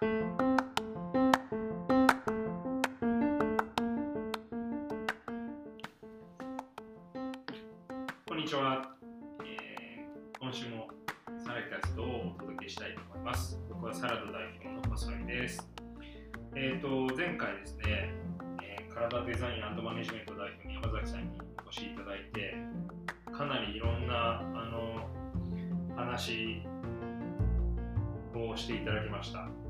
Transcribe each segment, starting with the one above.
こんにちは、えー今週もサラキャストをお届けしたいと思います。僕はサラダ代表の細井です。えっ、と、前回ですね、えー体デザインマネジメント代表の山崎さんにお越しいただいて、かなりいろんなあの話をしていただきました。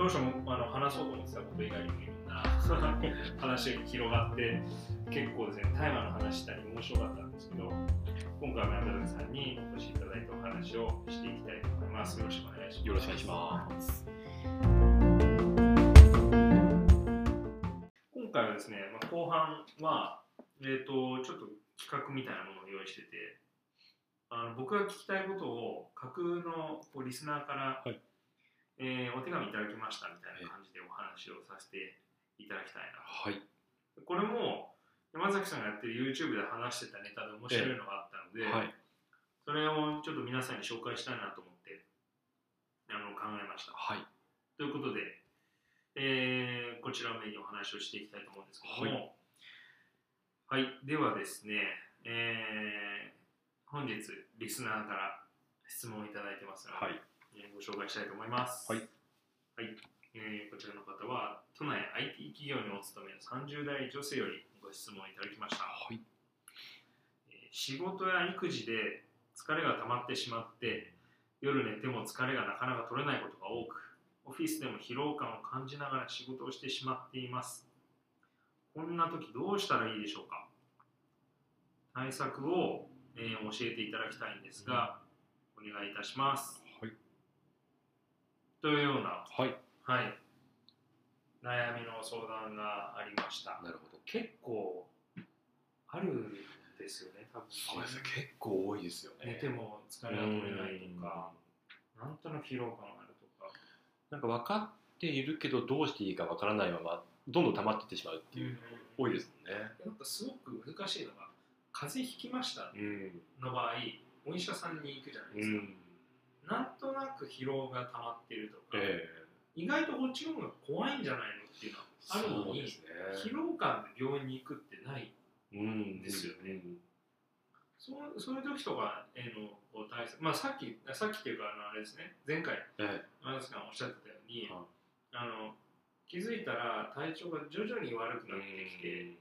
で当初もあの話そうと思ってたこと以外にもいろんな 話が広がって、結構ですね、大麻の話したり面白かったんですけど、今回も山崎さんにお越しいただいてお話をしていきたいと思います。よろしくお願いします。よろしくお願いします。今回はですね、まあ、後半は、えー、とちょっと企画みたいなものを用意しててあの僕が聞きたいことを架空のこうリスナーから、はいえーお手紙いただきましたみたいな感じでお話をさせていただきたいなはい。これも山崎さんがやってる YouTube で話してたネタで面白いのがあったので、はい。それをちょっと皆さんに紹介したいなと思ってあの考えました。はい。ということで、えーこちらをメインにお話をしていきたいと思うんですけども、はい、ではですね、えー本日リスナーから質問をいただいてますので、はい。えーご紹介したいと思います。はい。はいえーこちらの方は、都内 IT 企業にお勤めの30代女性よりご質問いただきました。はい。えー仕事や育児で疲れが溜まってしまって夜寝ても疲れがなかなか取れないことが多くオフィスでも疲労感を感じながら仕事をしてしまっていますこんな時どうしたらいいでしょうか？対策を、えー教えていただきたいんですが、お願いいたしますはい。というような、はい。はい、悩みの相談がありましたなるほど。結構あるんですよね多分そうですね。結構多いですよね。寝ても疲れが取れないとか、なんとなく疲労感があるとか、なんか分かっているけど、どうしていいか分からないまま、どんどん溜まっていってしまうっていう、多いですもんね。なんかすごく難しいのが、風邪ひきましたうん。の場合、お医者さんに行くじゃないですか。うん。なんとなく疲労が溜まってるとか、え意外とこっちの方が怖いんじゃないのっていうのはえあるのに、ね。疲労感で病院に行くってない。うん。ですよねうん。そうそういう時とかへのこう対策、まあさっき、さっきっていうかあのあれですね、前回、え山崎さんおっしゃってたように、はいあの気づいたら体調が徐々に悪くなってきて、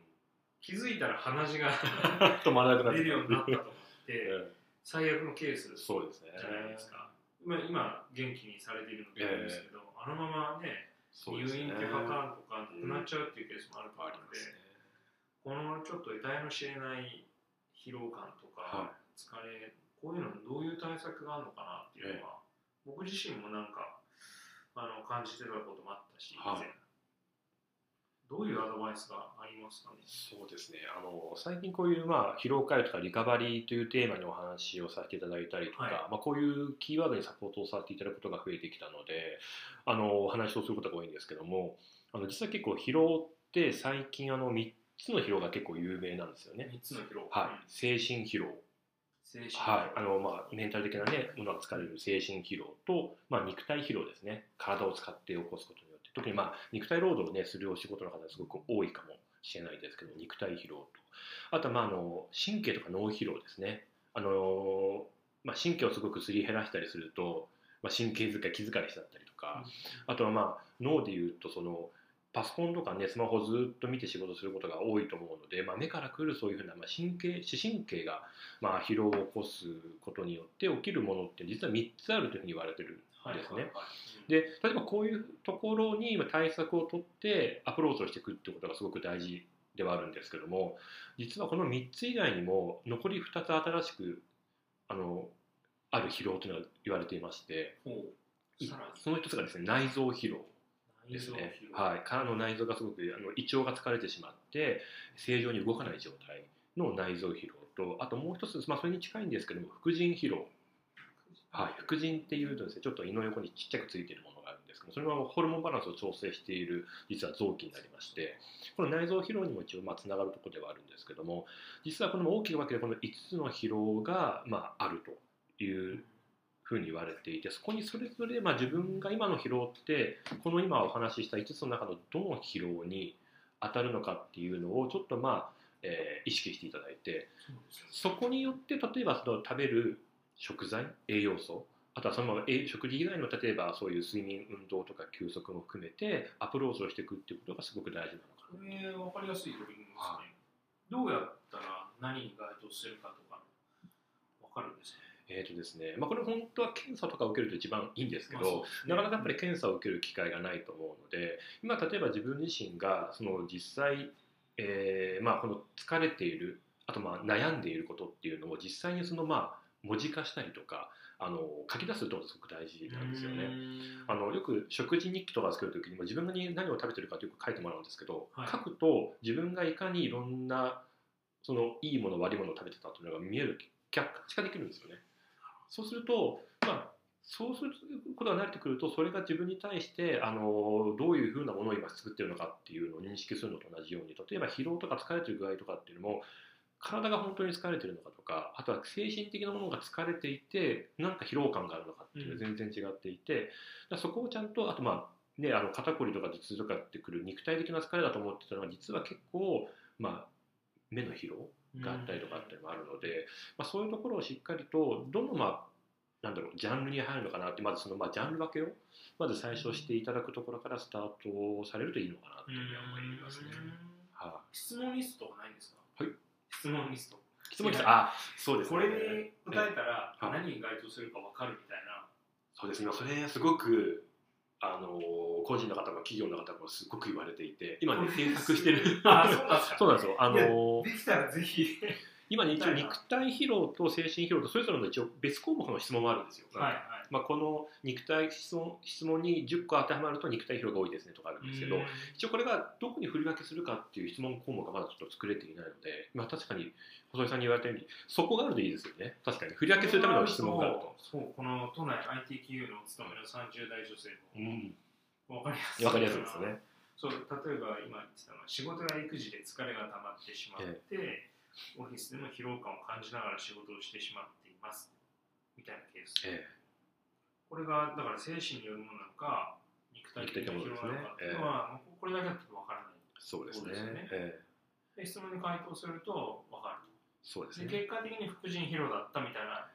気づいたら鼻血がえ。止まらなくなって 出るようになったと思って え最悪のケースえじ。ゃないですか、今今元気にされているのであれですけど、あのままね入。院ってパターンとかなくなっちゃうっていうケースもあると思うので、ありますね。このちょっと得体の知れない疲労感とか、は疲れこういうのどういう対策があるのかなっていうのは、僕自身もなんかあの感じてたこともあったし、はい以前どういうアドバイスがありますかね？そうですね。あの最近こういう、まあ、疲労回復とかリカバリーというテーマにお話をさせていただいたりとか、はい。まあ、こういうキーワードにサポートをさせていただくことが増えてきたのであのお話をすることが多いんですけどもあの実は結構疲労って最近あの3つの疲労が結構有名なんですよね。3つの疲労、はい、精神疲労、精神はい。あのまあ、メンタル的な、ね、ものが疲れる精神疲労と、まあ、肉体疲労ですね。体を使って起こすこと特に、まあ、肉体労働を、ね、するお仕事の方がすごく多いかもしれないですけど肉体疲労と。あとは、まあ、あの神経とか脳疲労ですね。あの、まあ、神経をすごくすり減らしたりすると、まあ、神経疲れ気疲れしちゃったりとか、あとは、まあ、脳でいうとそのパソコンとかねスマホをずっと見て仕事することが多いと思うので、まあ、目からくるそういうふうな、まあ、神経視神経が、まあ、疲労を起こすことによって起きるものって実は3つあるというふうに言われてるはいですね。はいはいで例えばこういうところに今対策を取ってアプローチをしていくってことがすごく大事ではあるんですけども実はこの3つ以外にも残り2つ新しくあのある疲労というのが言われていましてその一つがですね内臓疲労ですね。はい、体の内臓がすごくあの胃腸が疲れてしまって正常に動かない状態の内臓疲労とあともう一つ、まあ、それに近いんですけども副腎疲労はい、副腎っていうとですねちょっと胃の横にちっちゃくついているものがあるんですけどそれはホルモンバランスを調整している実は臓器になりましてこの内臓疲労にも一応まあつながるところではあるんですけども実はこの大きく分けてこの5つの疲労がまああるというふうに言われていてそこにそれぞれまあ自分が今の疲労ってこの今お話しした5つの中のどの疲労に当たるのかっていうのをちょっとまあ、えー意識していただいてそこによって例えばその食べる食材栄養素あとはその食事以外の例えばそういう睡眠運動とか休息も含めてアプローチをしていくっていうことがすごく大事なのかこれ分かりやすい取り組みですね、はどうやったら何に該当するかとか分かるんですかな。えーとですねまあ、これ本当は検査とか受けると一番いいんですけど、なかなかやっぱり検査を受ける機会がないと思うので今例えば自分自身がその実際、えーまあ、この疲れているあとまあ悩んでいることっていうのを実際にそのまあ文字化したりとかあの書き出すってことがすごく大事なんですよね。あのよく食事日記とか作る時にも自分が何を食べてるかとよく書いてもらうんですけど、はい書くと自分がいかにいろんなそのいいもの悪いものを食べてたというのが見える客観視化できるんですよね。そうすると、まあ、そうすることが慣れてくるとそれが自分に対してあのどういうふうなものを今作ってるのかっていうのを認識するのと同じように例えば疲労とか疲れてる具合とかっていうのも体が本当に疲れてるのかとかあとは精神的なものが疲れていてなんか疲労感があるのかっていうのは全然違っていて、だからそこをちゃんとあとまあねあの肩こりとか頭痛とかってくる肉体的な疲れだと思ってたのが実は結構まあ目の疲労があったりとかっていうのもあるので、まあ、そういうところをしっかりとどのまあなんだろうジャンルに入るのかなってまずそのまあジャンル分けをまず最初していただくところからスタートされるといいのかなというふうには思いますね。はい、質問リストはないんですか？はい質問リスト。質問ですあそうですね。これに答えたらはい。何に該当するか分かるみたいな。そうです。ね。それすごくあの個人の方も企業の方もすごく言われていて今ね制作してる。あそうなんですか。そうなんですよ。あのできたらぜひ今ね一応肉体疲労と精神疲労とそれぞれの一応別項目の質問もあるんですよ。はいはい。まあ、この肉体質問質問に10個当てはまると肉体疲労が多いですねとかあるんですけど、一応これがどこに振り分けするかっていう質問項目がまだちょっと作れていないので、まあ、確かに細井さんに言われたようにそこがあるといいですよね。確かに振り分けするための質問があると。そうこの都内 IT 企業のお勤めの30代女性うん、も分かりやすい。わかりやすいですよね。そう例えば今言ってたのは仕事や育児で疲れが溜まってしまって、オフィスでも疲労感を感じながら仕事をしてしまっています。みたいなケース、えこれがだから精神によるものなのか肉体的な疲労なのかっていうのは、これだけだと分からない。えそうですね。でね。質問に回答すると分かるそうですね。で結果的に副腎疲労だったみたいな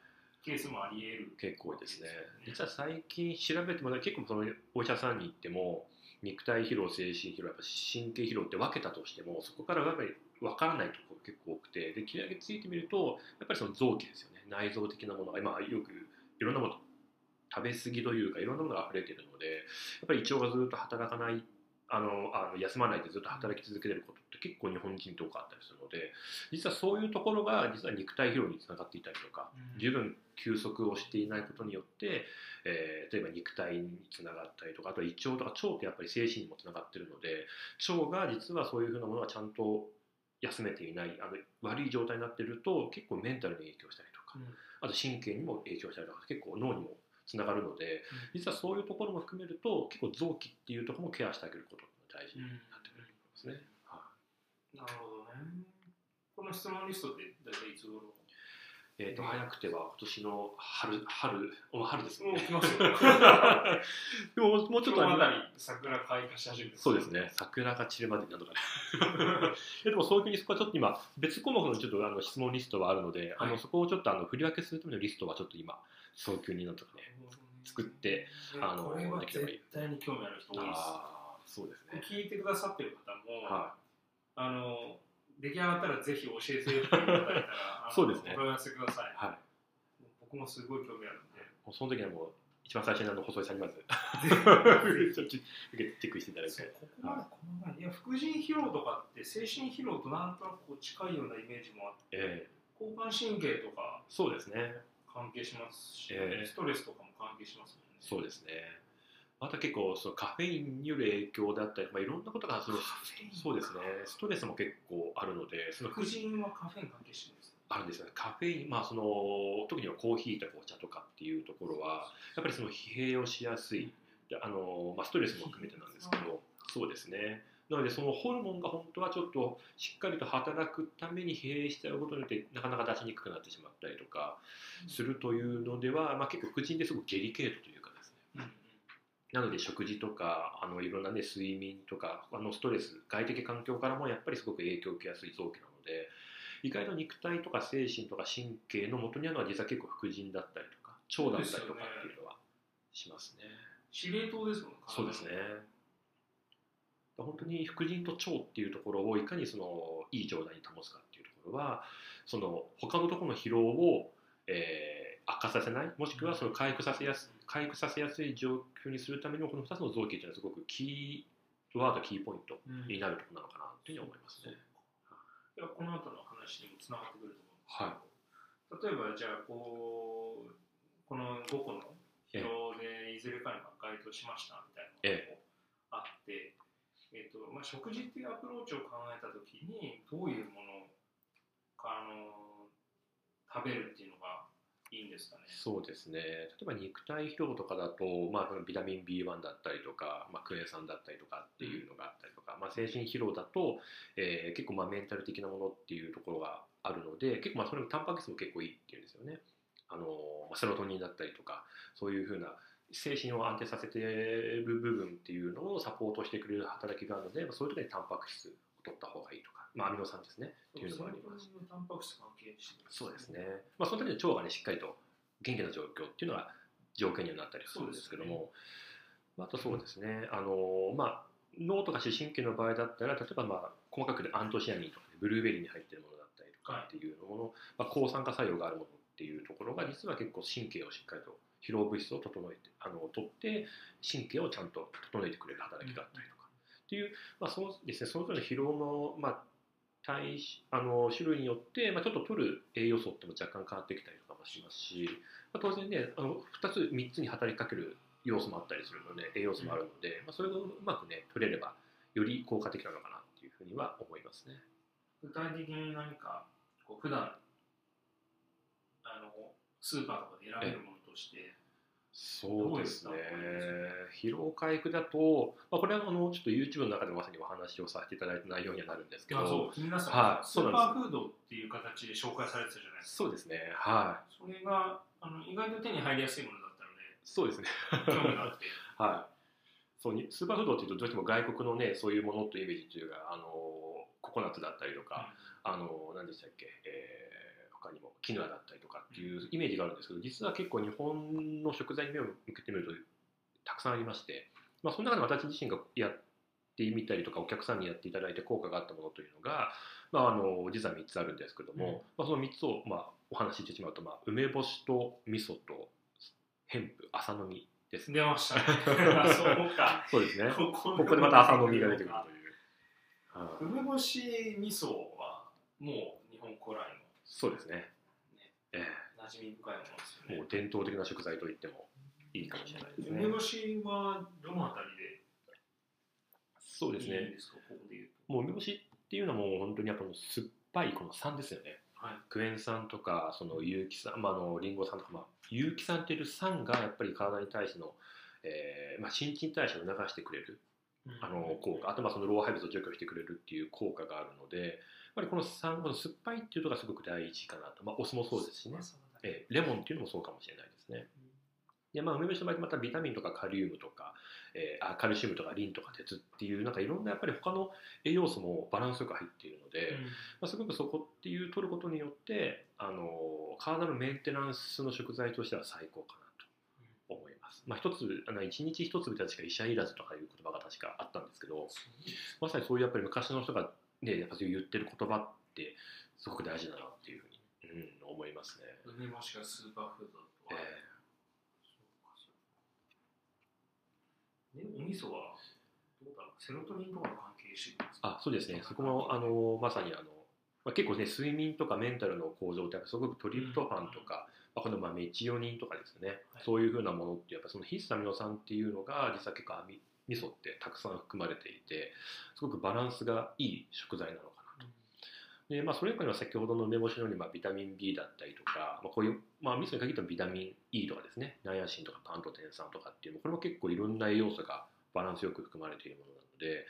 ケースもあり得る。結構多いですね。実は最近調べても結構そのお医者さんに行っても肉体疲労精神疲労やっぱ神経疲労って分けたとしてもそこからやっぱり分からないところが結構多くてで切り上げついてみるとやっぱりその臓器ですよね。内臓的なものが今よくいろんなもの食べ過ぎというかいろんなものが溢れているのでやっぱり胃腸がずっと働かないあのあの休まないでずっと働き続けてることって結構日本人とかあったりするので実はそういうところが実は肉体疲労につながっていたりとかうん。十分休息をしていないことによって、えー例えば肉体につながったりとかあとは胃腸とか腸ってやっぱり精神にもつながってるので腸が実はそういうふうなものがちゃんと休めていないあの悪い状態になってると結構メンタルに影響したりとかうん。あと神経にも影響したりとか結構脳にもつながるので実はそういうところも含めると結構臓器っていうところもケアしてあげることが大事になってくると思いますね。はい。なるほどね。この質問リストって大体いつ頃えー、と早くては今年の春春お春ですもんね。もうでももうちょっとあり桜開花し始めてそうですね、桜が散るまでになんとかね。えでもそういうふうにそこはちょっと今、別項目のちょっとあの質問リストはあるので、あはいのそこをちょっとあの振り分けするためのリストはちょっと今、早急になんとかね。作ってあのできればいい絶対に興味ある人多いですああ、そうですね。聞いてくださってる方も、はあの出来上がったらぜひ教えていただいたらそうですねお問い合わせくださいい。はい。僕もすごい興味あるんでその時はもう、一番最初にあの細井さんにまず、チェックしていただいて。ここまでこの前いや副腎疲労とかって精神疲労となんとなく近いようなイメージもあってえ交感神経とかーそうですね。関係しますし、ええストレスとかも関係しますもんねそうですね。また結構そのカフェインによる影響だったり、まあ、いろんなことがそのそうですね。ストレスも結構あるのでその副腎はカフェイン関係してるんですあるんですよね。カフェイン、まあ、その特にはコーヒーとかお茶とかっていうところはやっぱりその疲弊をしやすい。であの、まあ、ストレスも含めてなんですけどそうですね。なのでそのホルモンが本当はちょっとしっかりと働くために疲弊しちゃうことによってなかなか出しにくくなってしまったりとかするというのでは、まあ、結構副腎ですごくデリケートというなので食事とかあのいろんな、ね、睡眠とかあのストレス外的環境からもやっぱりすごく影響を受けやすい臓器なので意外と肉体とか精神とか神経の元にあるのは実は結構副腎だったりとか腸だったりとかっていうのはしますね。司令塔ですもんねそうですね。本当に副腎と腸っていうところをいかにそのいい状態に保つかっていうところはその他のところの疲労を、えー悪化させないもしくはその回復させやす回復させやすい状況にするためのこの2つの臓器っていうのはすごくキーワードキーポイントうん。になるところなのかなというふうに思いますね。いやこの後の話にもつながってくると思はうんですけど、例えばじゃあこうこの5個の疲労でいずれかに該当しましたみたいなのがあって、えっとまあ、食事っていうアプローチを考えた時にどういうものをあの食べるっていうのがいいんですかね。そうですね例えば肉体疲労とかだと、まあ、ビタミン B1 だったりとか、まあ、クエン酸だったりとかっていうのがあったりとか、まあ、精神疲労だと、えー結構まあメンタル的なものっていうところがあるので結構まあそれもタンパク質も結構いいっていうんですよね。あのまセロトニンだったりとかそういうふうな精神を安定させてる部分っていうのをサポートしてくれる働きがあるので、ま、そういう時にタンパク質を取った方がいいと、まあ、アミノ酸ですねっていうのがあります。そうですね。まあ、その時に腸がね、しっかりと元気な状況っていうのが条件にはなったりするんですけども、まああとそうですね、あのまあ、脳とか視神経の場合だったら、例えば、まあ、細かくでアントシアニンとか、ね、ブルーベリーに入ってるものだったりとかっていうもの、まあ、抗酸化作用があるものっていうところが、実は結構神経をしっかりと疲労物質を整えて、あの取って、神経をちゃんと整えてくれる働きがあったりとか。っていう、まあそうですね、そのぞれの疲労の、まあ、体しあの種類によって、まあ、ちょっと取る栄養素っても若干変わってきたりとかもしますし、まあ、当然ねあの2つ3つに働きかける要素もあったりするので栄養素もあるので、まあ、それがうまくね取れればより効果的なのかなっていうふうには思いますね。具体的に何かこう普段あのスーパーとかで選べるものとしてそうですね。疲労回復だと、まあ、これはあのちょっと YouTube の中でまさにお話をさせていただいた内容にはなるんですけどあそう皆さん、はいスーパーフードっていう形で紹介されてたじゃないですか。そうですねはい。それがあの意外と手に入りやすいものだったのそうですね。で興味があって。はい、そうにスーパーフードっていうとどうしても外国のねそういうものというイメージというかあのココナッツだったりとか、あの何でしたっけ、えー他にもキヌアだったりとかっていうイメージがあるんですけど実は結構日本の食材に目を向けてみるとたくさんありまして、まあ、その中で私自身がやってみたりとかお客さんにやっていただいて効果があったものというのが、まあ、あの実は3つあるんですけども、うんまあ、その3つを、まあ、お話ししてしまうと、まあ、梅干しと味噌とヘンプ朝飲みですね。出ました そうかそうですね。ここでまた朝飲みが出てくるという。はい梅干し味噌はもう日本古来のそうですね。え馴染み深いものですよねえもう伝統的な食材と言ってもいいかもしれないですね梅。干しはどのあたりでそうですね。いいんですか？ここで言うともう梅干しっていうのはもう本当にやっぱ酸っぱいこの酸ですよね。はいクエン酸とかその有機酸、まあ、あのリンゴ酸とか、まあ、有機酸っていう酸がやっぱり体に対しての、えーまあ、新陳代謝を促してくれるあの効果あとまあその老廃物を除去してくれるっていう効果があるのでぱりこの酸この酸っぱいっていうのがすごく大事かなと、まあ、お酢もそうですしね、えーレモンっていうのもそうかもしれないですね。でまあ、梅干しの場合またビタミンとかカリウムとか、えーあカルシウムとかリンとか鉄っていうなんかいろんなやっぱり他の栄養素もバランスよく入っているので、まあ、すごくそこっていう取ることによってあの体のメンテナンスの食材としては最高かなと思います。まあ、一つあの一日一粒で確か医者いらずとかいう言葉が確かあったんですけどまさにそういうやっぱり昔の人が、ね、やっぱ言ってる言葉ってすごく大事だなっていうふうに、うん、思いますね。梅干しがスーパーフードだと。は、え。そうかそうか。でお味噌はどうだろう。セロトニンとかの関係してるんですか？あそうですね、そこもあのまさにあの、まあ、結構ね、睡眠とかメンタルの向上って、すごくトリプトファンとか、まあ、このまあメチオニンとかですね、はい。そういうふうなものって、やっぱその必須アミノ酸っていうのが、実は結構アミ味噌ってたくさん含まれていて、すごくバランスがいい食材なのかなと。でまあ、それ以外には先ほどの梅干しのように、まあ、ビタミン B だったりとか、まあ、こういう、まあ、味噌に限ってもビタミン E とかですね、ナイアシンとかパントテン酸とかっていうのこれも結構いろんな栄養素がバランスよく含まれているものなので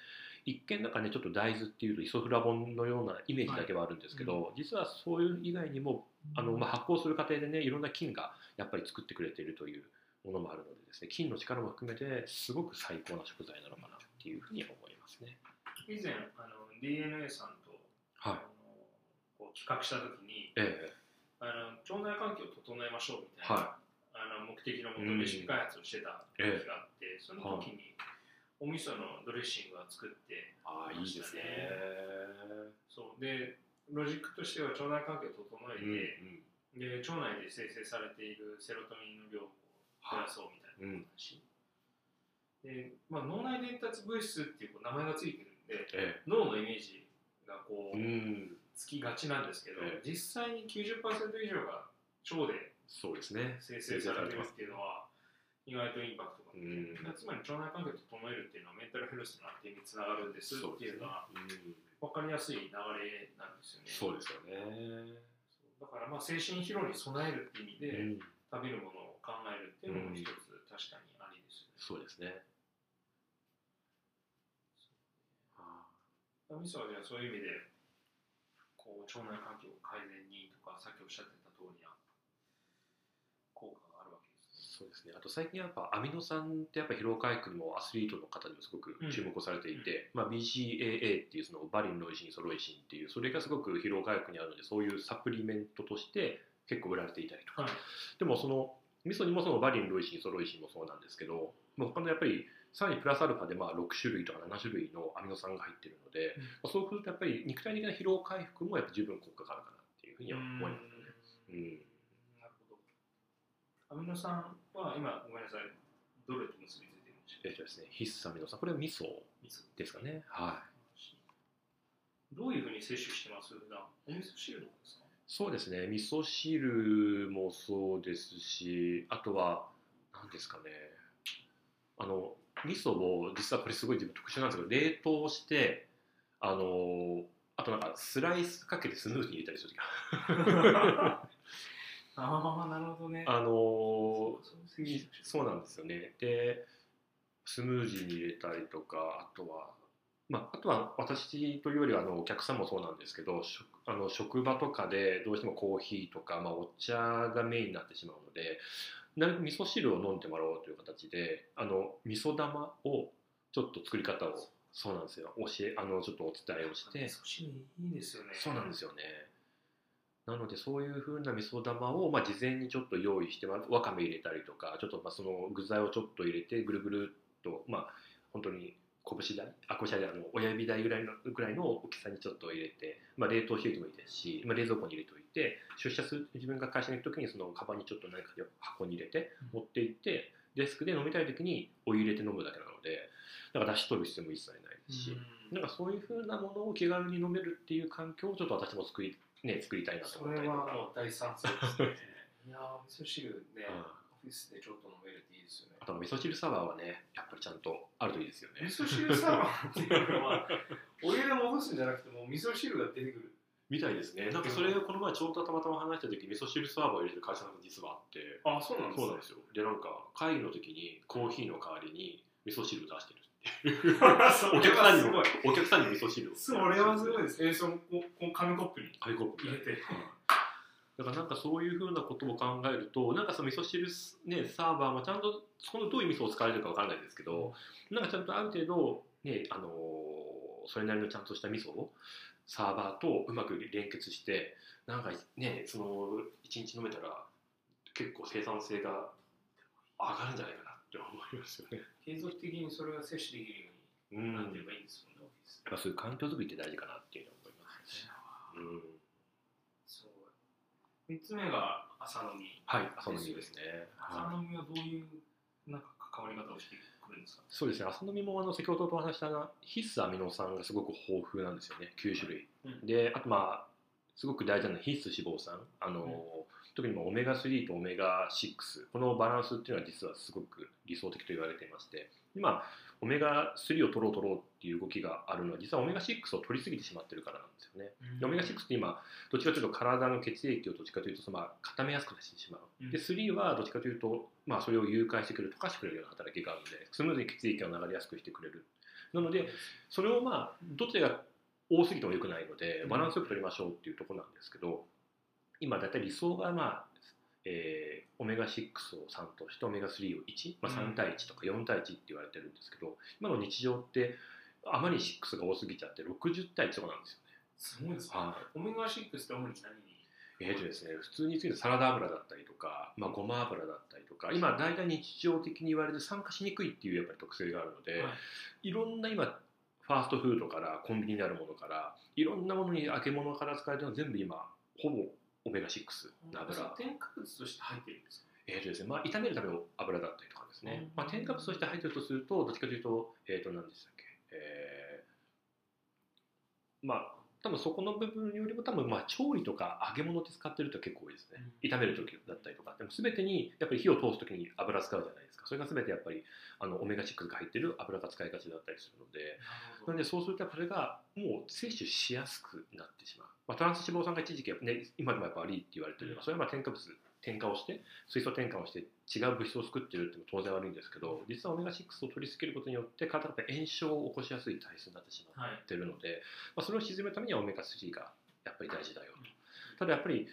一見なんかねちょっと大豆っていうとイソフラボンのようなイメージだけはあるんですけど、は実はそういう以外にもあの、まあ、発酵する過程でねいろんな菌がやっぱり作ってくれているというものもあるのでですね菌の力も含めてすごく最高な食材なのかなっていうふうには思いますね。以前あの DNA さんと、はい。あのこう企画した時にえあの腸内環境を整えましょうみたいな、はあの目的のもとレシピ開発をしてた時があって、その時にお味噌のドレッシングは作ってああいいですね。そう。でロジックとしては腸内環境を整えうんて、で腸内で生成されているセロトニンの量を減らそうみたいな話、で、まあ、脳内伝達物質っていう名前がついてるんでえ脳のイメージがこえううん。つきがちなんですけど、ええ。実際に90%以上が腸で。生成されてますっていうのは意外とインパクトがあって、うん。つまり腸内環境を整えるっていうのはメンタルヘルスの安定につながるんですっていうのはうん。分かりやすい流れなんですよね。そうですよね。だからまあ精神疲労に備えるっていう意味で、うん。食べるものを考えるっていうのも一つ確かにありですよね。そうですね。あ味噌はじゃあそういう意味でこう腸内環境改善にとかさっきおっしゃってた通りな効果があるわけですそうですね。あと最近やっぱアミノ酸ってやっぱ疲労回復にもアスリートの方にもすごく注目をされていて、まあ BCAA っていうそのバリン、ロイシン、ソロイシンっていうそれがすごく疲労回復にあるのでそういうサプリメントとして結構売られていたりとか、はいでもその味噌にもそのバリン、ロイシン、ソロイシンもそうなんですけど、まあ、他のやっぱりさらにプラスアルファでまあ6種類とか7種類のアミノ酸が入っているので、まあ、そうするとやっぱり肉体的な疲労回復もやっぱ十分効果があるかなっていうふうには思いますよね。うんなるほど。アミノ酸は今ごめんなさいどれと結びついてるんでしょうえっとですね、必須アミノ酸、これは味噌味噌ですかね。はい。どういうふうに摂取してます？お味噌汁ですか？そうですね、味噌汁もそうですし、あとは、何ですかね、あの、味噌を、実はこれすごい自分特殊なんですけど、冷凍して、あの、あとなんかスライスかけてスムージーに入れたりする時。が ああなるほどね。あのそうなんですよね。で、スムージーに入れたりとか、あとは、まあ、あとは私というよりはあのお客さんもそうなんですけど職あの職場とかでどうしてもコーヒーとか、まあ、お茶がメインになってしまうのでな味噌汁を飲んでもらおうという形であの味噌玉をちょっと作り方をそうなんですよ。教えあのちょっとお伝えをして。味噌汁いいですよね。そうなんですよね。なのでそういう風な味噌玉を、まあ、事前にちょっと用意して、まあ、わかめ入れたりとかちょっとまあその具材をちょっと入れてぐるぐるっとまあ本当に拳大あ拳大あの親指大ぐらいのぐらいの大きさにちょっと入れて、まあ、冷凍しておいてもいいですし、まあ、冷蔵庫に入れておいて出社する自分が会社に行く時にそのカバンにちょっと何か箱に入れて持って行ってデスクで飲みたい時にお湯入れて飲むだけなのでだから出し取る必要も一切ないですし。なんかそういうふうなものを気軽に飲めるっていう環境をちょっと私も作り,、ね、作りたいなとそ思ったりとか。れは大賛成ですね いやー味噌汁ね、うんィスでちょっと飲めるっていいですよね。あと味噌汁サワーはね、やっぱりちゃんとあるといいですよね。味噌汁サワーっていうのはお湯で戻すんじゃなくてもう味噌汁が出てくる。みたいですね。なんかそれをこの前ちょうどたまたま話した時、味噌汁サワーを入れてる会社が実はあって、あそうなんですそうなんですよ。で、なんか会議の時にコーヒーの代わりに味噌汁出してるっていう。そ お客さんにもお客さんに味噌汁を。それはすごいです。えー、その紙コップに紙コップに入れてだからなんかそういうふうなことを考えるとなんかその味噌汁、ね、サーバーもちゃんとそのどういう味噌を使われるかわからないですけど、なんかちゃんとある程度、ねあのーそれなりのちゃんとした味噌をサーバーとうまく連結してなんかねその1日飲めたら結構生産性が上がるんじゃないかなって思いますよね。継続的にそれが摂取できるよううんになってればいいんですよね、オフィスやっぱそういう環境づくりって大事かなっていうのは思いますね。うん、3つ目が朝飲みはい、朝飲みですね。はい。朝飲みはどういうなんか関わり方をしてくるんですか？そうですね、朝飲みもあの先ほどとお話したな必須アミノ酸がすごく豊富なんですよね、9種類。うん。で、あとまあ、すごく大事なのは必須脂肪酸。あの、うん。特にまあオメガ3とオメガ6、このバランスっていうのは実はすごく理想的と言われていまして、今、オメガ3を取ろう取ろうっていう動きがあるのは実はオメガ6を取りすぎてしまってるからなんですよね。でオメガ6って今どっちかというと体の血液をどっちかというとそのまあ固めやすくしてしまう、うん。で3はどっちかというと、まあ、それを誘拐してくれる溶かしてくれるような働きがあるのでスムーズに血液が流れやすくしてくれる。なのでそれをまあどちらが多すぎても良くないのでうん。バランスよく取りましょうっていうところなんですけど今だいたい理想がまあ、えーオメガ6を3としてオメガ3を1、まあ、うん。3対1とか4対1って言われてるんですけど今の日常ってあまり6が多すぎちゃって60対1とかなんですよね。すごいですね。はオメガ6って主に？何にえーとですね、普通についてサラダ油だったりとか、まあ、ごま油だったりとか今大体日常的に言われて酸化しにくいっていうやっぱり特性があるので、はい。い、ろんな今ファーストフードからコンビニにあるものからいろんなものに揚げ物から使われてるのは全部今ほぼオメガ6の油。添加物として入ってるんですかえーとですねまあ、炒めるための油だったりとかですね、うん。まあ、添加物として入ってるとするとどっちかというと,、えー、と何でしたっけ、えーまあ多分そこの部分よりも多分まあ調理とか揚げ物で使ってると結構多いですね、炒める時だったりとか。でも全てにやっぱり火を通す時に油使うじゃないですか。それが全てやっぱりあのオメガ6が入ってる油が使いがちだったりするので。なのでそうするとそれがもう摂取しやすくなってしまう、まあ、トランス脂肪酸が一時期、ね、今でもやっぱ悪いって言われてる。のはそれはまあ添加物添加をして水素添加をして違う物質を作ってるっても当然悪いんですけど実はオメガ6を取りすぎることによって体が炎症を起こしやすい体質になってしまはい。ってるので、まあ、それを沈めるためにはオメガ3がやっぱり大事だよ。とただやっぱりど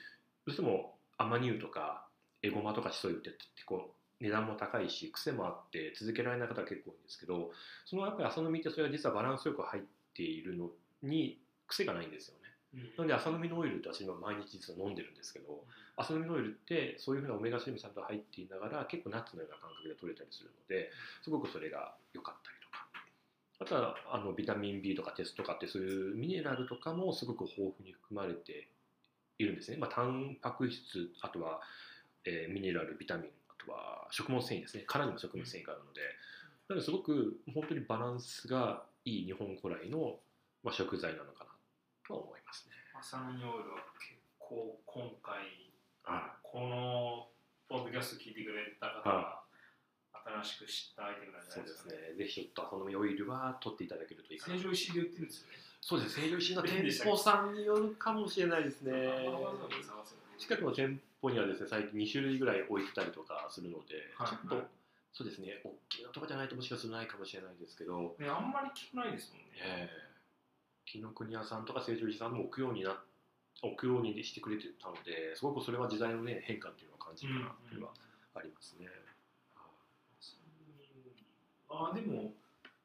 うしてもアマニ油とかエゴマとかシソ油って結構値段も高いし癖もあって続けられない方が結構多いんですけどそのやっぱり朝飲みってそれは実はバランスよく入っているのに癖がないんですよねなので朝飲みのオイルって私今毎日実は飲んでるんですけど朝飲みのオイルってそういうふうなオメガ3もちゃんと入っていながら結構ナッツのような感覚で取れたりするのですごくそれが良かったりとか。あとはあのビタミン B とかテストとかってそういうミネラルとかもすごく豊富に含まれているんですね、まあ、タンパク質あとは、えーミネラルビタミンあとは食物繊維ですね。殻にも食物繊維があるので。なのですごく本当にバランスがいい日本古来の、まあ、食材なのかなとは思いますね。朝のニオイルは結構今回はこのポッドキャスト聞いてくれた方が新しく知ったアイテムなんじゃそうでないですすかね。ね。ぜひちょっと朝飲みオイルは取っていただけるといいかな成。城石井で売ってるんですよね。そうです。成城石井の店店舗舗さんによるかもしれないですね。近くの店舗にはですね、最近2種類ぐらい置いてたりとかするので、はいちょっと、はいそうですね、大きなとこじゃないともしかするとないかもしれないですけど、ね、あんまり聞かないですもんね。ええ紀ノ国屋さんとか成城石井さんも置くようにな置くようにしてくれてたので、すごくそれは時代のね変化っていうのを感じるかなっていうのはありますね。あ、でも、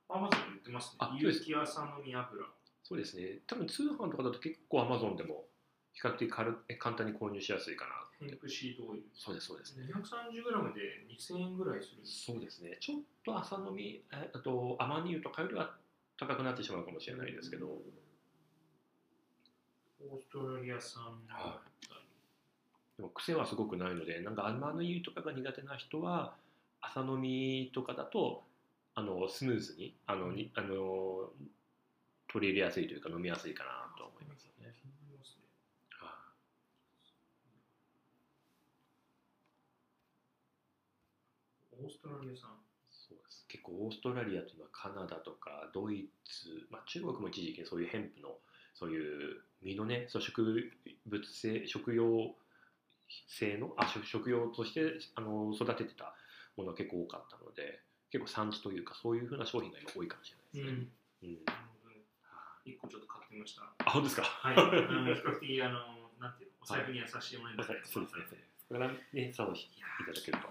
アマゾンで売ってますねあ。有機朝飲み油。そうですね。多分通販とかだと結構 Amazon でも比較的軽え簡単に購入しやすいかな。ヘンプシードオイル。そうです、そうですね。230g で2000円ぐらいするそうですね。ちょっと朝飲み、えあとアマニ油とかよりは高くなってしまうかもしれないですけど、オーストラリア産はでも癖はすごくないので、なんかアマニ油とかが苦手な人は、朝飲みとかだと、あのスムーズにあのにあの取り入れやすいというか飲みやすいかなと思いますよね。オーストラリア産。結構オーストラリアというのはカナダとかドイツ、まあ、中国も一時期そういうヘンプのそういう実のねそう植物性食用性のあ食食用としてあの育ててたものが結構多かったので結構産地というかそういうふうな商品が今多いかもしれないですね。うんなるほどね一個ちょっと買ってみました。あ本当ですか？はい。あの比較的、あの、なんていうの、お財布に優しいものになってますそうですね。これからねそういただけると。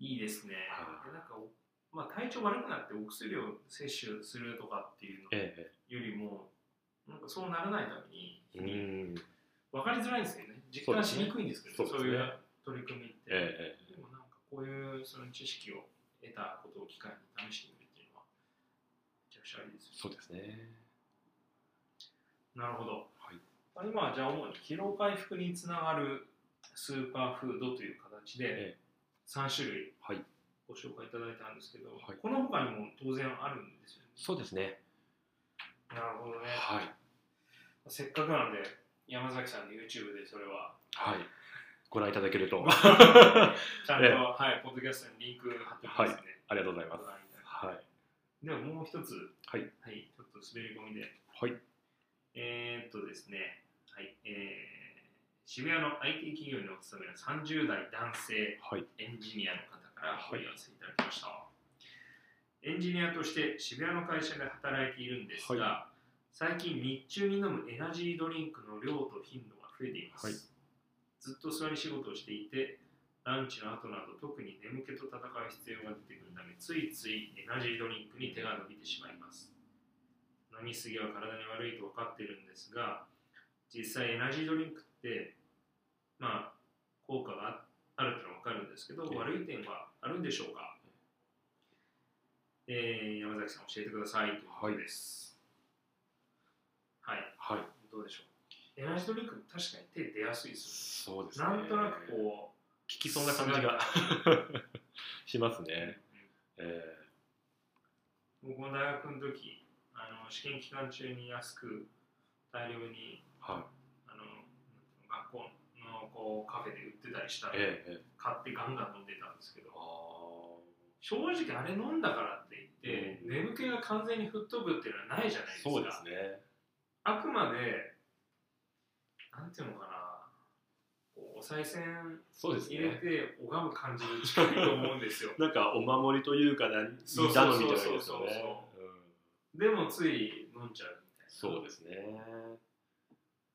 いいですね。はいでなんかお、まあ、体調悪くなってお薬を摂取するとかっていうのえよりも、なんかそうならないために、えうん分かりづらいんですよね。実感しにくいんですけど、そうですねそういう取り組みって。ええでもなんかこういうその知識を得たことを機会に試してみるっていうのは、めちゃくちゃありですよねそうですね。なるほど。はいまあ今はじゃあ主に疲労回復につながるスーパーフードという形でえ3種類はいご紹介いただいたんですけど、はいこの他にも当然あるんですよね。そうですね。なるほどね。はいせっかくなんで山崎さんで YouTube でそれははい。ご覧いただけると。ちゃんと、ええはい、ポッドキャストにリンク貼ってますね。ありがとうございますはいではもう一つ、はいはい、ちょっと滑り込みで、はいえー、っとですね、はい、えー、渋谷の IT 企業にお勤めの30代男性はいエンジニアの方から問い合わせいただきました。エンジニアとして渋谷の会社で働いているんですが、最近日中に飲むエナジードリンクの量と頻度が増えています。はいずっと座り仕事をしていて、ランチの後など特に眠気と戦う必要が出てくるため、ついついエナジードリンクに手が伸びてしまいます。飲みすぎは体に悪いと分かっているんですが、実際エナジードリンクって、まあ、効果があるってのは分かるんですけど、ええ悪い点はあるんでしょうか、えー、山崎さん教えてくださいということです。はい、はい。どうでしょう？エナジードリンク確かに手出やすいですそうですね。なんとなくこ効きそうな感じが。しますう、ねえ僕も大学の時あの試験期間中に安く大量にーはいいうの学校のこうカフェで売ってたりしたら、ええええ。買ってガンガン飲んでたんですけどあ正直あれ飲んだからって言って、うん。眠気が完全に吹っ飛ぶっていうのはないじゃないですか。そうですね。あくまでなんていうのかなお賽銭入れねて拝む感じに近いと思うんですよ。なんかお守りというか何そうそう頼みそうじゃないででもつい飲んじゃうみたいな。そうですね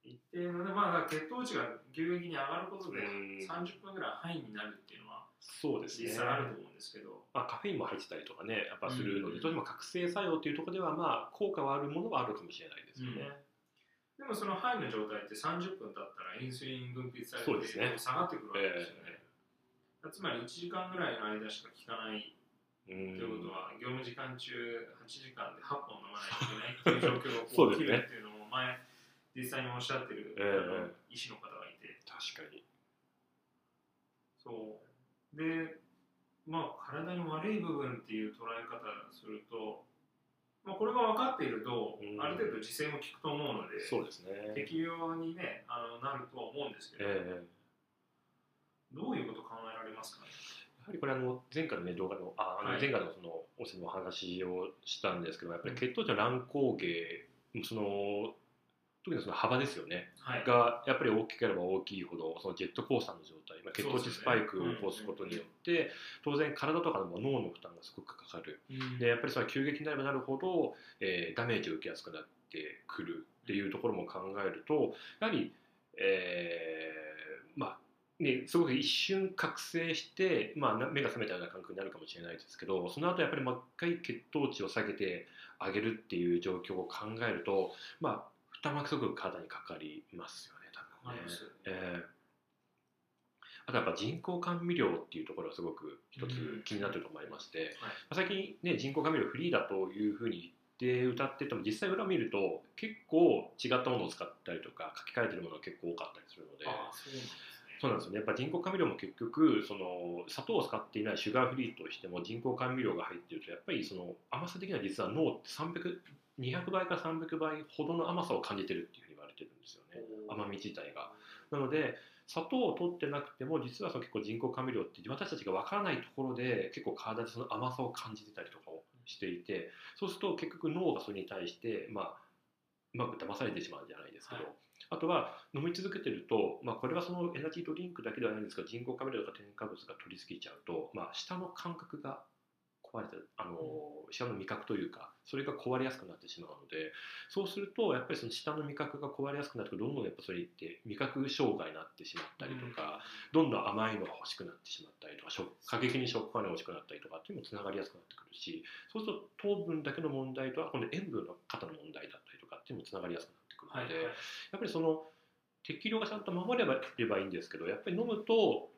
一定のねまあ血糖値が急激に上がることでうん。30分ぐらいハイになるっていうのはそうですね。実際あると思うんですけど、まあ、カフェインも入ってたりとかねやっぱするので、うん。どうしても覚醒作用っていうところではまあ効果はあるものはあるかもしれないですよね、でもそのハイの状態って30分経ったらインスリン分泌されて下がってくるわけですよね、えつまり1時間ぐらいの間しか効かないということは、業務時間中8時間で8本飲まないといけないっていう状況がこ そううですね。起きるっていうのも前実際におっしゃってる、ええあの医師の方がいて。確かに。そう。でまあ体に悪い部分っていう捉え方をすると、まあ、これが分かっていると、うん。ある程度自制も効くと思うのでそうですね。適用に、ね、あのなるとは思うんですけど、ええどういうこと考えられますかね？やはりこれあの前回の、ね、動画のああ前回のそのお世のお話をしたんですけどやっぱり血糖値の乱高下その特にその幅ですよね。はい。がやっぱり大きければ大きいほどそのジェットコースターの状態、まあ、血糖値スパイクを起こすことによって、当然体とかでも脳の負担がすごくかかる。うん。でやっぱりその急激になればなるほど、えーダメージを受けやすくなってくるっていうところも考えるとやはり、えーまあね、すごく一瞬覚醒して、まあ、な目が覚めたような感覚になるかもしれないですけどその後やっぱりもう一回血糖値を下げてあげるっていう状況を考えると、まあ、負担はすごく体にかかりますよね多分ね。えーあとやっぱ人工甘味料っていうところがすごく一つ気になってると思いまして、まあ最近ね人工甘味料フリーだというふうに言って歌ってても実際裏見ると結構違ったものを使ったりとか書き換えてるものが結構多かったりするのでそうなんですよね。やっぱ人工甘味料も結局その砂糖を使っていないシュガーフリーとしても人工甘味料が入っているとやっぱりその甘さ的には実は脳って300 200倍から300倍ほどの甘さを感じてるっていうふうに言われてるんですよね。甘み自体が。なので砂糖を取ってなくても実はその結構人工甘味料って私たちが分からないところで結構体でその甘さを感じてたりとかをしていてそうすると結局脳がそれに対してまあうまく騙されてしまうんじゃないですけど、はい。あとは飲み続けてると、まあ、これはそのエナジードリンクだけではないんですが人工甘味料とか添加物が取りすぎちゃうと、まあ、舌の感覚が壊れてあの舌の味覚というかそれが壊れやすくなってしまうのでそうするとやっぱりその舌の味覚が壊れやすくなってどんどんやっぱそれって味覚障害になってしまったりとか、どんどん甘いのが欲しくなってしまったりとか食過激に食感が欲しくなったりとかっていうのもつながりやすくなってくるしそうすると糖分だけの問題とは今度塩分の方の問題だったりとかっていうのもつながりやすくなってくるので、やっぱりその適量がちゃんと守ればいいんですけどやっぱり飲むと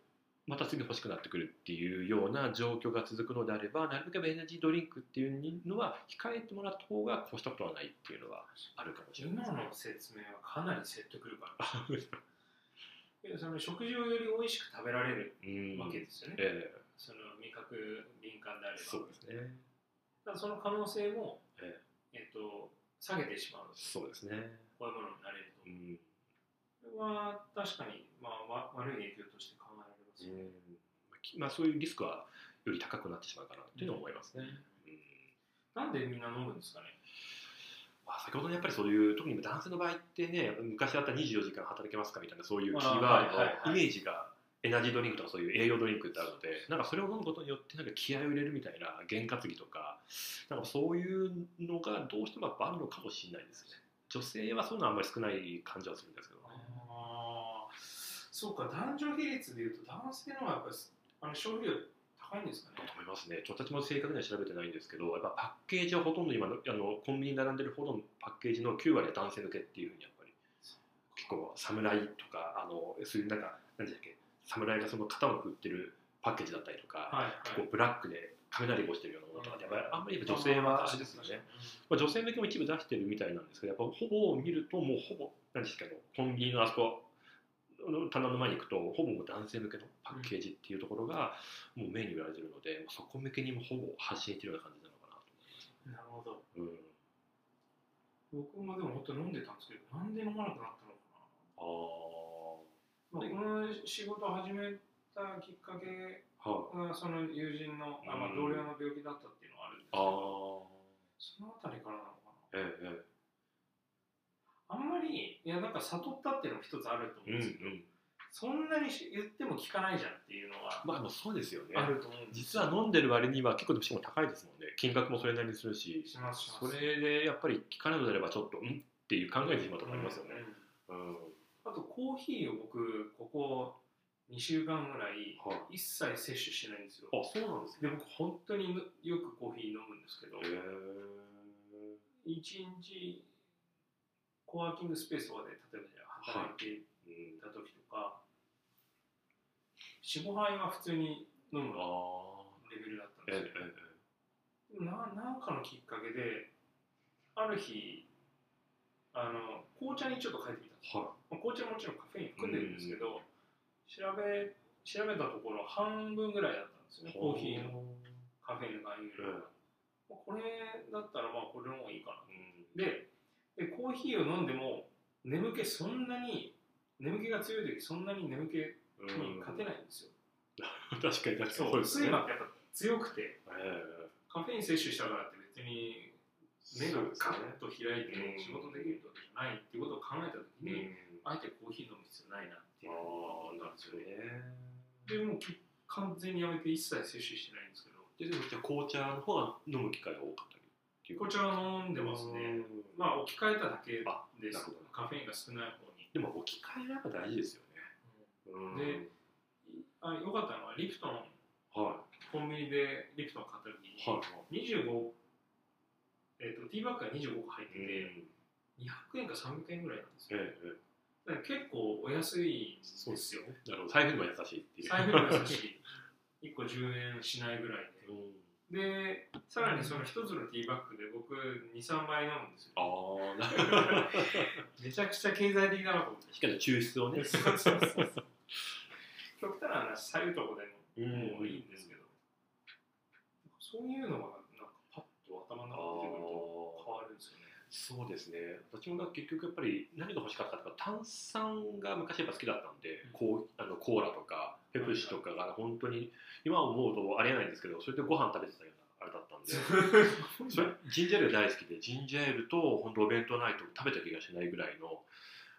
また次欲しくなってくるっていうような状況が続くのであればなるべくエナジードリンクっていうのは控えてもらった方が越したことはないっていうのはあるかもしれない今ですねの。説明はかなり説得力ある。その食事をより美味しく食べられるうんわけですよね、ええ。その味覚敏感であれば。そうですね。ただその可能性も、ええ。っと、下げてしまう。そうですね。こういうものになれると。うん。これは確かに、まあ、わ悪い影響として考えられまあ、そういうリスクはより高くなってしまうかなっていうのは思いますね。うん。なんでみんな飲むんですかね？まあ、先ほどのやっぱりそういう特に男性の場合ってね昔あった24時間働けますかみたいなそういうキーワードのイメージがエナジードリンクとかそういう栄養ドリンクってあるのでなんかそれを飲むことによってなんか気合を入れるみたいな験担ぎとかなんかそういうのがどうしてもやっぱあるのかもしれないですね。女性はそういうのはあんまり少ない感じはするんですけど。ねああそうか男女比率でいうと男性の方がやっぱりあの消費量高いんですかね。思いますね。ちょっと私も正確には調べてないんですけどやっぱパッケージはほとんど今のあのコンビニに並んでるほどのパッケージの9割は男性向けっていうふうにやっぱり結構侍とかあのそういうなんか何でしたっけ侍がその肩を振ってるパッケージだったりとか、はい結構ブラックで雷越してるようなものとかで、やっぱりあんまり女性はあれですよね、まあ、女性向けも一部出してるみたいなんですけどやっぱほぼ見るともうほぼ何ですかねコンビニのあそこの棚の前に行くとほぼ男性向けのパッケージっていうところがもうメインに売られてるので、そこ向けにもほぼ発信してるような感じなのかなとなるほど。思います。僕もでも本当飲んでたんですけどなんで飲まなくなったのかうん、あな、まあ、この仕事を始めたきっかけがその友人の、あまあ、うん。同僚の病気だったっていうのはあるんですけあどあそのあたりからなのかな。えええあんまりいやなんか悟ったっていうのも一つあると思えうんうんですけど、うんそんなにし言っても聞かないじゃんっていうのはまあそうですよね。あると思うんです実は飲んでる割には結構どうしても高いですもんね。金額もそれなりにするし。それでやっぱり聞かないのであればちょっとんっていう考えてしまうとありますよね。うんうん、あとコーヒーを僕ここ2週間ぐらいはい。一切摂取してないんですよ。あそうなんですね。で僕本当によくコーヒー飲むんですけど、へえ一日コワーキングスペースとかで例えばじゃあ働いていうんた時とか、45杯は普通に飲むあレベルだったんええですよ、えでもななんかのきっかけである日あの紅茶にちょっと変えてみたんですえはまあ紅茶ももちろんカフェイン含んでるんですけど、調べ調べたところ半分ぐらいだったんですよねいコーヒーのカフェインの含有量うんが、まあこれだったらまあこれの方がいいかなうん。ででコーヒーを飲んでも眠気そんなに眠気が強い時そんなに眠気に勝てないんですよ、確かに確かに。そうですね。睡魔ってやっぱ強くてえカフェイン摂取したからって別にえ目がガそうですねッと開いてうん仕事できるわけじゃないっていうことを考えた時うん。に、あえてコーヒー飲む必要ないなっていう。ああなるほどね。でも完全にやめて一切摂取してないんですけど。ででもじゃあ紅茶の方が飲む機会が多かったり紅茶は飲んでますね。うんまあ置き換えただけあです。カフェインが少ない方に、でも置き換えがやっぱ大事ですよね。うん。であ良かったのはリプトン。はコンビニでリプトン買った時に、い。はい25えー、とティーバッグが25個入ってて、うん。200円か300円ぐらいなんですよ、ええええ。だから結構お安いんそうですよ。なるほど財布にも優しいっていう財布にも優しい1個10円しないぐらいうんででさらにその1つのティーバッグで僕23杯飲むんですよああなるほど。めちゃくちゃ経済的だなと思って。しかも抽出をね。そうそうそうそう。極端な話さゆとこでうももういいんですけど、そういうのがなんかパッと頭の中に出てくると変わるんですよね。そうですね。私も結局やっぱり何が欲しかったか炭酸が昔やっぱ好きだったんで、うん。こうあのコーラとかペプシとかが本当に今思うとありえないんですけどそれでご飯食べてたようなあれだったんで。それジンジャーエール大好きでジンジャーエールと本当お弁当ないと食べた気がしないぐらいの。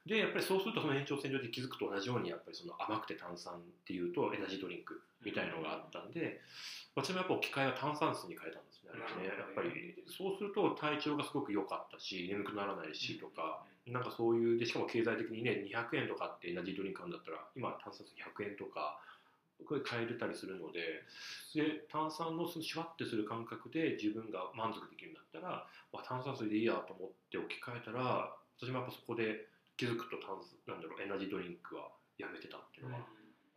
でやっぱりそうするとその延長線上で気づくと同じようにやっぱりその甘くて炭酸っていうとエナジードリンクみたいのがあったんで私もやっぱ置き換えは炭酸水に変えたんですね。やっぱりそうすると体調がすごく良かったし眠くならないしとか、なんかそういうでしかも経済的にね200円とかってエナジードリンク買うんだったら今炭酸水100円とかこれ買えれたりするのでで炭酸のそのシュワッてする感覚で自分が満足できるんだったら、まあ、炭酸水でいいやと思って置き換えたら私もやっぱそこで気づくと炭酸なんだろうエナジードリンクはやめてたっていうのが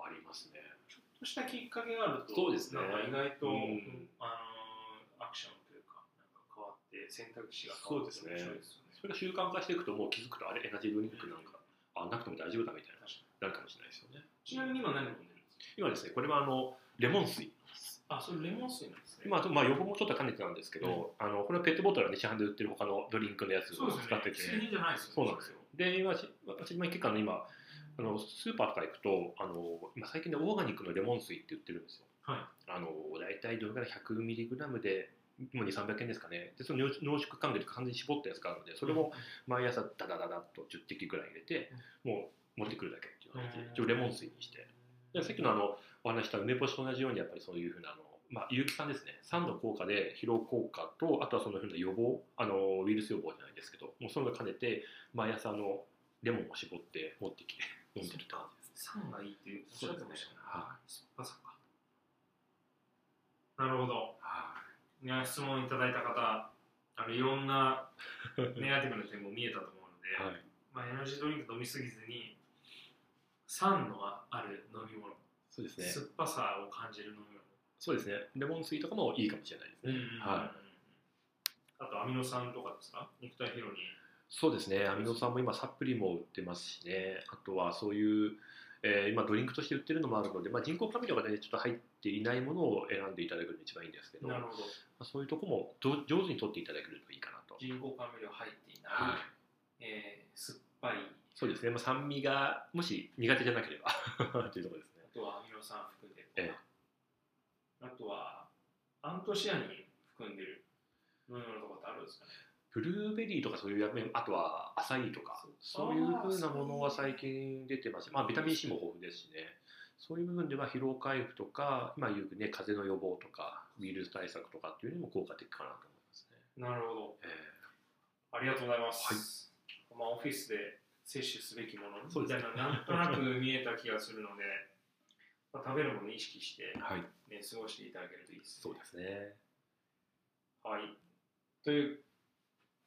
ありますね。ちょっとしたきっかけがあるとそうですね。意外と、うん。あのアクションというかなんか変わって選択肢が変わってそうですね。それが習慣化していくともう気づくとあれエナジードリンクなんかあなくても大丈夫だみたいななるかもしれないですよね。ちなみに今何飲んでるんですか？今ですねこれはあのレモン水。あそれレモン水なんですね。まあ、まあ、横もちょっと兼ねてたんですけど、あのこれはペットボトルは西販で売ってる他のドリンクのやつをそうですよね。使ってて、製品じゃないですよねそうなんですよ。で、今、し私、今結構あの今あの、スーパーとか行くとあの、今最近ね、オーガニックのレモン水って売ってるんですよ。はあの大体どれぐらい 100mg でもう2、300円ですかね。で、その濃縮缶で完全に絞ったやつがあるので、それを毎朝ダダダダッと10滴ぐらい入れて、もう持ってくるだけっていう感じで、一応レモン水にして。でさっきのあのお話した梅干しと同じように、やっぱりそういうふうなあの、まあ、有機酸ですね、酸の効果で疲労効果と、あとはそのふうな予防、あのウイルス予防じゃないですけど、もうそれを兼ねて、毎朝あのレモンを絞って持ってきて飲んでるって感じです。酸がいいっていうおっしゃってましたね。は酸っか。なるほど。はいや質問いただいた方、あのいろんな ネガティブな点も見えたと思うので、い。はい。まあ、エナジードリンク飲みすぎずに酸のある飲み物、そうですね。酸っぱさを感じる飲みそうですね。レモン水とかもいいかもしれないですね。物、はい。あとアミノ酸とかですか？肉体疲労にそうですね。アミノ酸も今サプリも売ってますしね。あとはそういう、えー今ドリンクとして売ってるのもあるので、まあ、人工甘味料がねちょっと入っていないものを選んでいただくのが一番いいんですけど、まなるほどあ、そういうとこもど上手に取っていただけるといいかなと。人工甘味料入っていない、はい。えー酸っぱいそうですね。まあ、酸味がもし苦手じゃなければ というところですねあ。とはアミノ酸含んでるえあとはアントシアニン含んでる飲み物とかってあるんですかね？ブルーベリーとかそういうやめあとはアサイとかそう。いうふうなものは最近出てます。まあビタミン C も豊富ですしね。そういう部分では疲労回復とか今言うね風邪の予防とかウイルス対策とかっていうのも効果的かなと思いますね、なるほど。えありがとうございます、まあ、オフィスで摂取すべきものみたいななんとなく見えた気がするので、まあ、食べるものを意識して、ーはい。ね、過ごしていただけるといいですそうですね。はい。という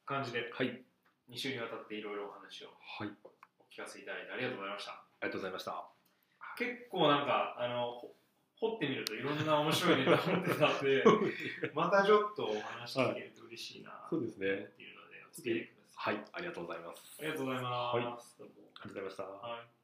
感じではい。2週にわたっていろいろお話をはい。お聞かせいただいてありがとうございました。ありがとうございました。結構なんかあのほ掘ってみるといろんな面白いネタ持ってたんで またちょっとお話聞けると嬉しいなとそうですね思っているのでお付き合いください。はい。ありがとうございます。ありがとうございます、どうも。ありがとうございました。はい